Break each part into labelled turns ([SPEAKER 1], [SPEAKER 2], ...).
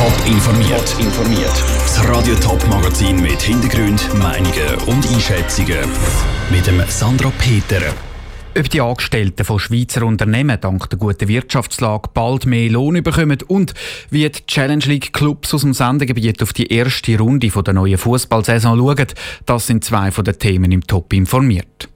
[SPEAKER 1] Top informiert. informiert. Das Radio Top Magazin mit Hintergrund, Meinungen und Einschätzungen mit dem Sandra Peter.
[SPEAKER 2] Ob die Angestellten von Schweizer Unternehmen dank der guten Wirtschaftslage bald mehr Lohn bekommen und wie die Challenge League Clubs aus dem Sendegebiet auf die erste Runde der neuen Fußballsaison schauen, das sind zwei von den Themen im Top informiert.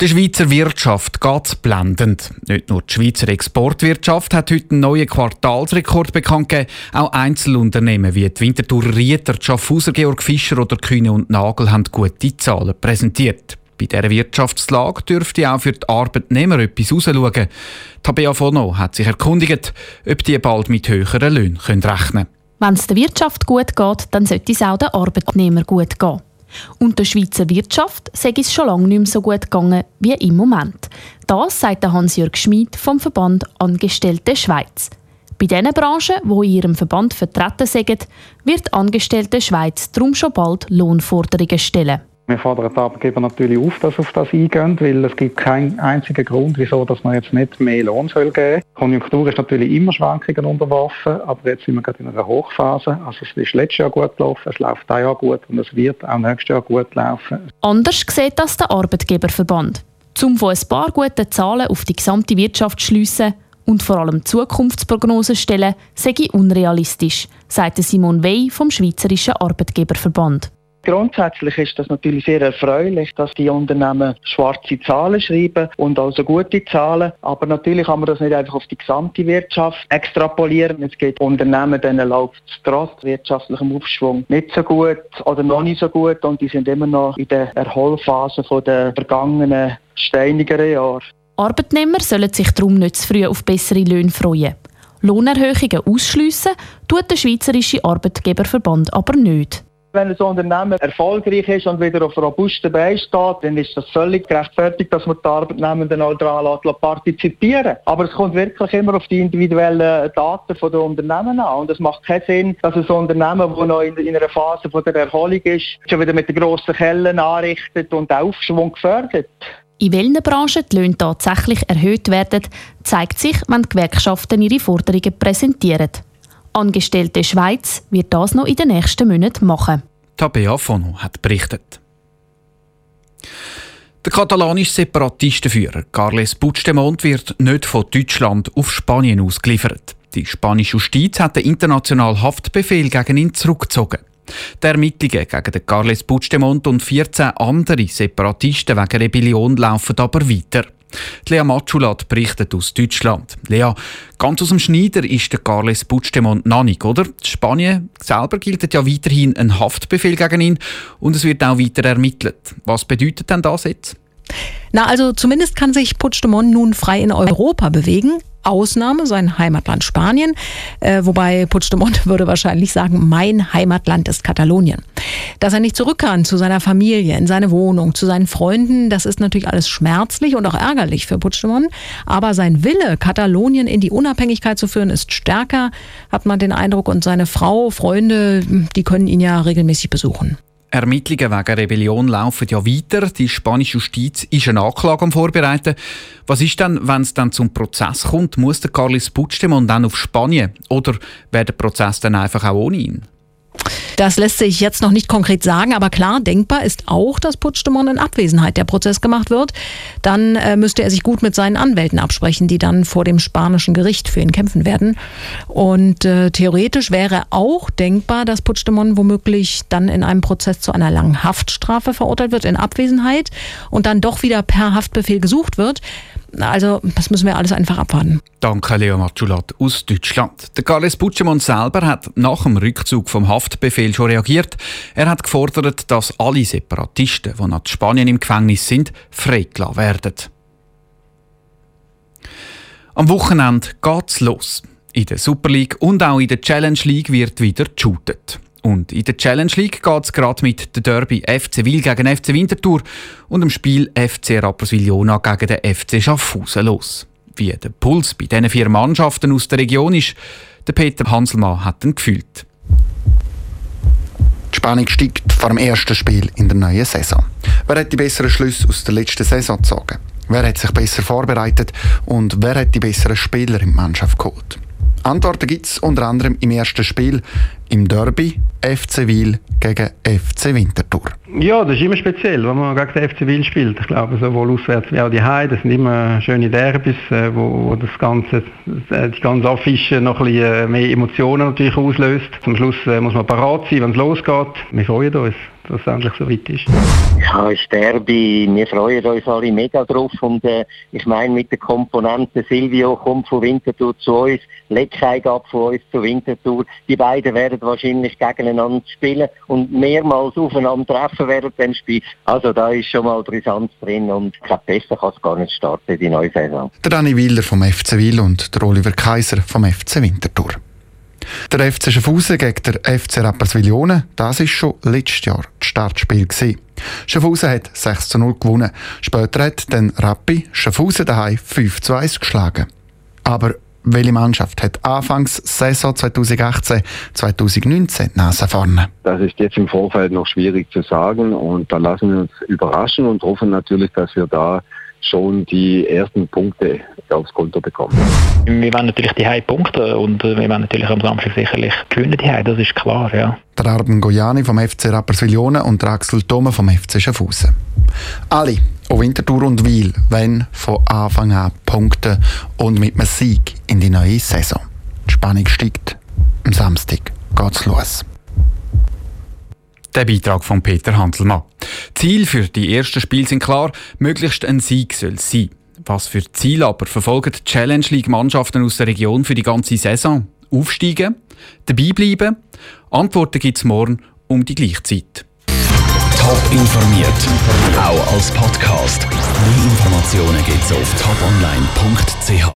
[SPEAKER 2] Der Schweizer Wirtschaft geht blendend. Nicht nur die Schweizer Exportwirtschaft hat heute einen neuen Quartalsrekord bekannt gegeben, auch Einzelunternehmen wie die Winterthur Rieter, die Schaffhauser Georg Fischer oder Kühne und Nagel haben gute Zahlen präsentiert. Bei dieser Wirtschaftslage dürfte auch für die Arbeitnehmer etwas rausschauen. Tabea Fono hat sich erkundigt, ob die bald mit höheren Löhnen rechnen können.
[SPEAKER 3] Wenn es der Wirtschaft gut geht, dann sollte es auch den Arbeitnehmern gut gehen. Und der Schweizer Wirtschaft sei es schon lange nicht mehr so gut gegangen wie im Moment. Das sagt Hans-Jörg Schmid vom Verband Angestellte Schweiz. Bei diesen Branchen, die in ihrem Verband vertreten sind, wird Angestellte Schweiz darum schon bald Lohnforderungen stellen.
[SPEAKER 4] Wir fordern die Arbeitgeber natürlich auf, dass auf das eingehen, weil es gibt keinen einzigen Grund, wieso dass man jetzt nicht mehr Lohn soll geben soll. Konjunktur ist natürlich immer Schwankungen unterworfen, aber jetzt sind wir gerade in einer Hochphase. Also es ist letztes Jahr gut gelaufen, es läuft dieses Jahr gut und es wird auch nächstes Jahr gut laufen.
[SPEAKER 3] Anders sieht das der Arbeitgeberverband. Zum von ein paar guten Zahlen auf die gesamte Wirtschaft schliessen und vor allem Zukunftsprognosen stellen, sei unrealistisch, sagte Simon Wey vom Schweizerischen Arbeitgeberverband.
[SPEAKER 5] Grundsätzlich ist das natürlich sehr erfreulich, dass die Unternehmen schwarze Zahlen schreiben und also gute Zahlen. Aber natürlich kann man das nicht einfach auf die gesamte Wirtschaft extrapolieren. Es geht Unternehmen, denen läuft es trotz wirtschaftlichem Aufschwung nicht so gut oder noch nicht so gut und die sind immer noch in der Erholphase der vergangenen steinigeren Jahre.
[SPEAKER 3] Arbeitnehmer sollen sich darum nicht zu früh auf bessere Löhne freuen. Lohnerhöhungen ausschliessen tut der Schweizerische Arbeitgeberverband aber nicht.
[SPEAKER 5] Wenn ein Unternehmen erfolgreich ist und wieder auf robusten Beinen steht, dann ist das völlig gerechtfertigt, dass man die Arbeitnehmenden auch daran partizipieren Aber es kommt wirklich immer auf die individuellen Daten der Unternehmen an. Und es macht keinen Sinn, dass ein Unternehmen, das noch in, einer Phase der Erholung ist, schon wieder mit den grossen Kellen anrichtet und Aufschwung gefördert.
[SPEAKER 3] In welchen Branchen die Löhne tatsächlich erhöht werden, zeigt sich, wenn die Gewerkschaften ihre Forderungen präsentieren. Angestellte Schweiz wird das noch in den nächsten Monaten machen.
[SPEAKER 2] Tabea Fono hat berichtet. Der katalanische Separatistenführer Carles Puigdemont wird nicht von Deutschland auf Spanien ausgeliefert. Die spanische Justiz hat den internationalen Haftbefehl gegen ihn zurückgezogen. Die Ermittlungen gegen den Carles Puigdemont und 14 andere Separatisten wegen Rebellion laufen aber weiter. Lea Matschulat berichtet aus Deutschland. Lea, ganz aus dem Schneider ist der Carles Puigdemont noch oder? Spanien selber gilt ja weiterhin ein Haftbefehl gegen ihn und es wird auch weiter ermittelt. Was bedeutet denn das jetzt?
[SPEAKER 6] Na, also zumindest kann sich Puigdemont nun frei in Europa bewegen. Ausnahme sein Heimatland Spanien, äh, wobei Puigdemont würde wahrscheinlich sagen, mein Heimatland ist Katalonien. Dass er nicht zurück kann zu seiner Familie, in seine Wohnung, zu seinen Freunden, das ist natürlich alles schmerzlich und auch ärgerlich für Puigdemont. Aber sein Wille, Katalonien in die Unabhängigkeit zu führen, ist stärker, hat man den Eindruck. Und seine Frau, Freunde, die können ihn ja regelmäßig besuchen.
[SPEAKER 2] Ermittlungen wegen Rebellion laufen ja weiter. Die spanische Justiz ist eine Anklage am Vorbereiten. Was ist denn, wenn es dann zum Prozess kommt? Muss der Carlos Puigdemont dann auf Spanien? Oder wäre der Prozess dann einfach auch ohne ihn?
[SPEAKER 6] Das lässt sich jetzt noch nicht konkret sagen, aber klar, denkbar ist auch, dass Puigdemont in Abwesenheit der Prozess gemacht wird. Dann äh, müsste er sich gut mit seinen Anwälten absprechen, die dann vor dem spanischen Gericht für ihn kämpfen werden. Und äh, theoretisch wäre auch denkbar, dass Puigdemont womöglich dann in einem Prozess zu einer langen Haftstrafe verurteilt wird in Abwesenheit und dann doch wieder per Haftbefehl gesucht wird. Also, das müssen wir alles einfach abwarten.
[SPEAKER 2] Danke, Leo Matschulat aus Deutschland. Der Carles Puigdemont selber hat nach dem Rückzug vom Haftbefehl schon reagiert. Er hat gefordert, dass alle Separatisten, die nach Spanien im Gefängnis sind, freigelassen werden. Am Wochenende geht's los. In der Super League und auch in der Challenge League wird wieder geshootet. Und in der Challenge League geht es gerade mit der Derby FC Wil gegen FC Winterthur und dem Spiel FC Rapperswil-Jona gegen den FC Schaffhausen los. Wie der Puls bei diesen vier Mannschaften aus der Region ist, der Peter Hanselmann hat ihn gefühlt.
[SPEAKER 7] Die Spannung steigt vor dem ersten Spiel in der neuen Saison. Wer hat die besseren Schlüsse aus der letzten Saison gezogen? Wer hat sich besser vorbereitet und wer hat die besseren Spieler in die Mannschaft geholt? Antworten gibt es unter anderem im ersten Spiel im Derby FC Wil gegen FC Winterthur.
[SPEAKER 4] Ja, das ist immer speziell, wenn man gegen den FC Wil spielt. Ich glaube, sowohl auswärts wie auch die Heide, das sind immer schöne Derbys, äh, wo, wo das ganze, äh, die ganze Affische noch ein bisschen äh, mehr Emotionen natürlich auslöst. Zum Schluss muss man parat sein, wenn es losgeht. Wir freuen uns dass es endlich so weit ist.
[SPEAKER 8] Ja, ist Derby. Wir freuen uns alle mega drauf. Und äh, ich meine, mit der Komponente Silvio kommt von Winterthur zu uns, Leckei gab von uns zu Winterthur. Die beiden werden wahrscheinlich gegeneinander spielen und mehrmals aufeinander treffen während dem Spiel. Also da ist schon mal Brisanz drin und ich glaube, besser kann es gar nicht starten, die neue Saison.
[SPEAKER 7] Der Dani Wieler vom FC Wil und der Oliver Kaiser vom FC Winterthur. Der FC Schaffhausen gegen der FC Rapperswil-Jona, das ist schon letztes Jahr das Startspiel. Schaffhausen hat 6 zu 0 gewonnen. Später hat dann Rappi Schaffhausen daheim 5 zu 1 geschlagen. Aber welche Mannschaft hat anfangs Saison 2018, 2019 Nase vorne?
[SPEAKER 9] Das ist jetzt im Vorfeld noch schwierig zu sagen und da lassen wir uns überraschen und hoffen natürlich, dass wir da schon die ersten Punkte aufs Konto bekommen.
[SPEAKER 10] Wir wollen natürlich die High Punkte und äh, wir wollen natürlich am Samstag sicherlich gewinnen die das ist klar, ja.
[SPEAKER 7] Der Arben Gojani vom FC Rapperswil-Jona und der Axel Thoma vom FC Schaffhausen. Alle, auch Winterthur und Wiel, wollen von Anfang an punkten und mit einem Sieg in die neue Saison. Die Spannung steigt. Am Samstag geht's los.
[SPEAKER 2] Der Beitrag von Peter Hanselmann. Ziel für die ersten Spiele sind klar, möglichst ein Sieg soll sein. Was für Ziel aber verfolgen die Challenge League Mannschaften aus der Region für die ganze Saison? Aufsteigen? Dabei bleiben? Antworten gibt es morgen um die gleiche Zeit.
[SPEAKER 1] Top informiert, auch als Podcast. Mehr Informationen gibt es auf toponline.ch.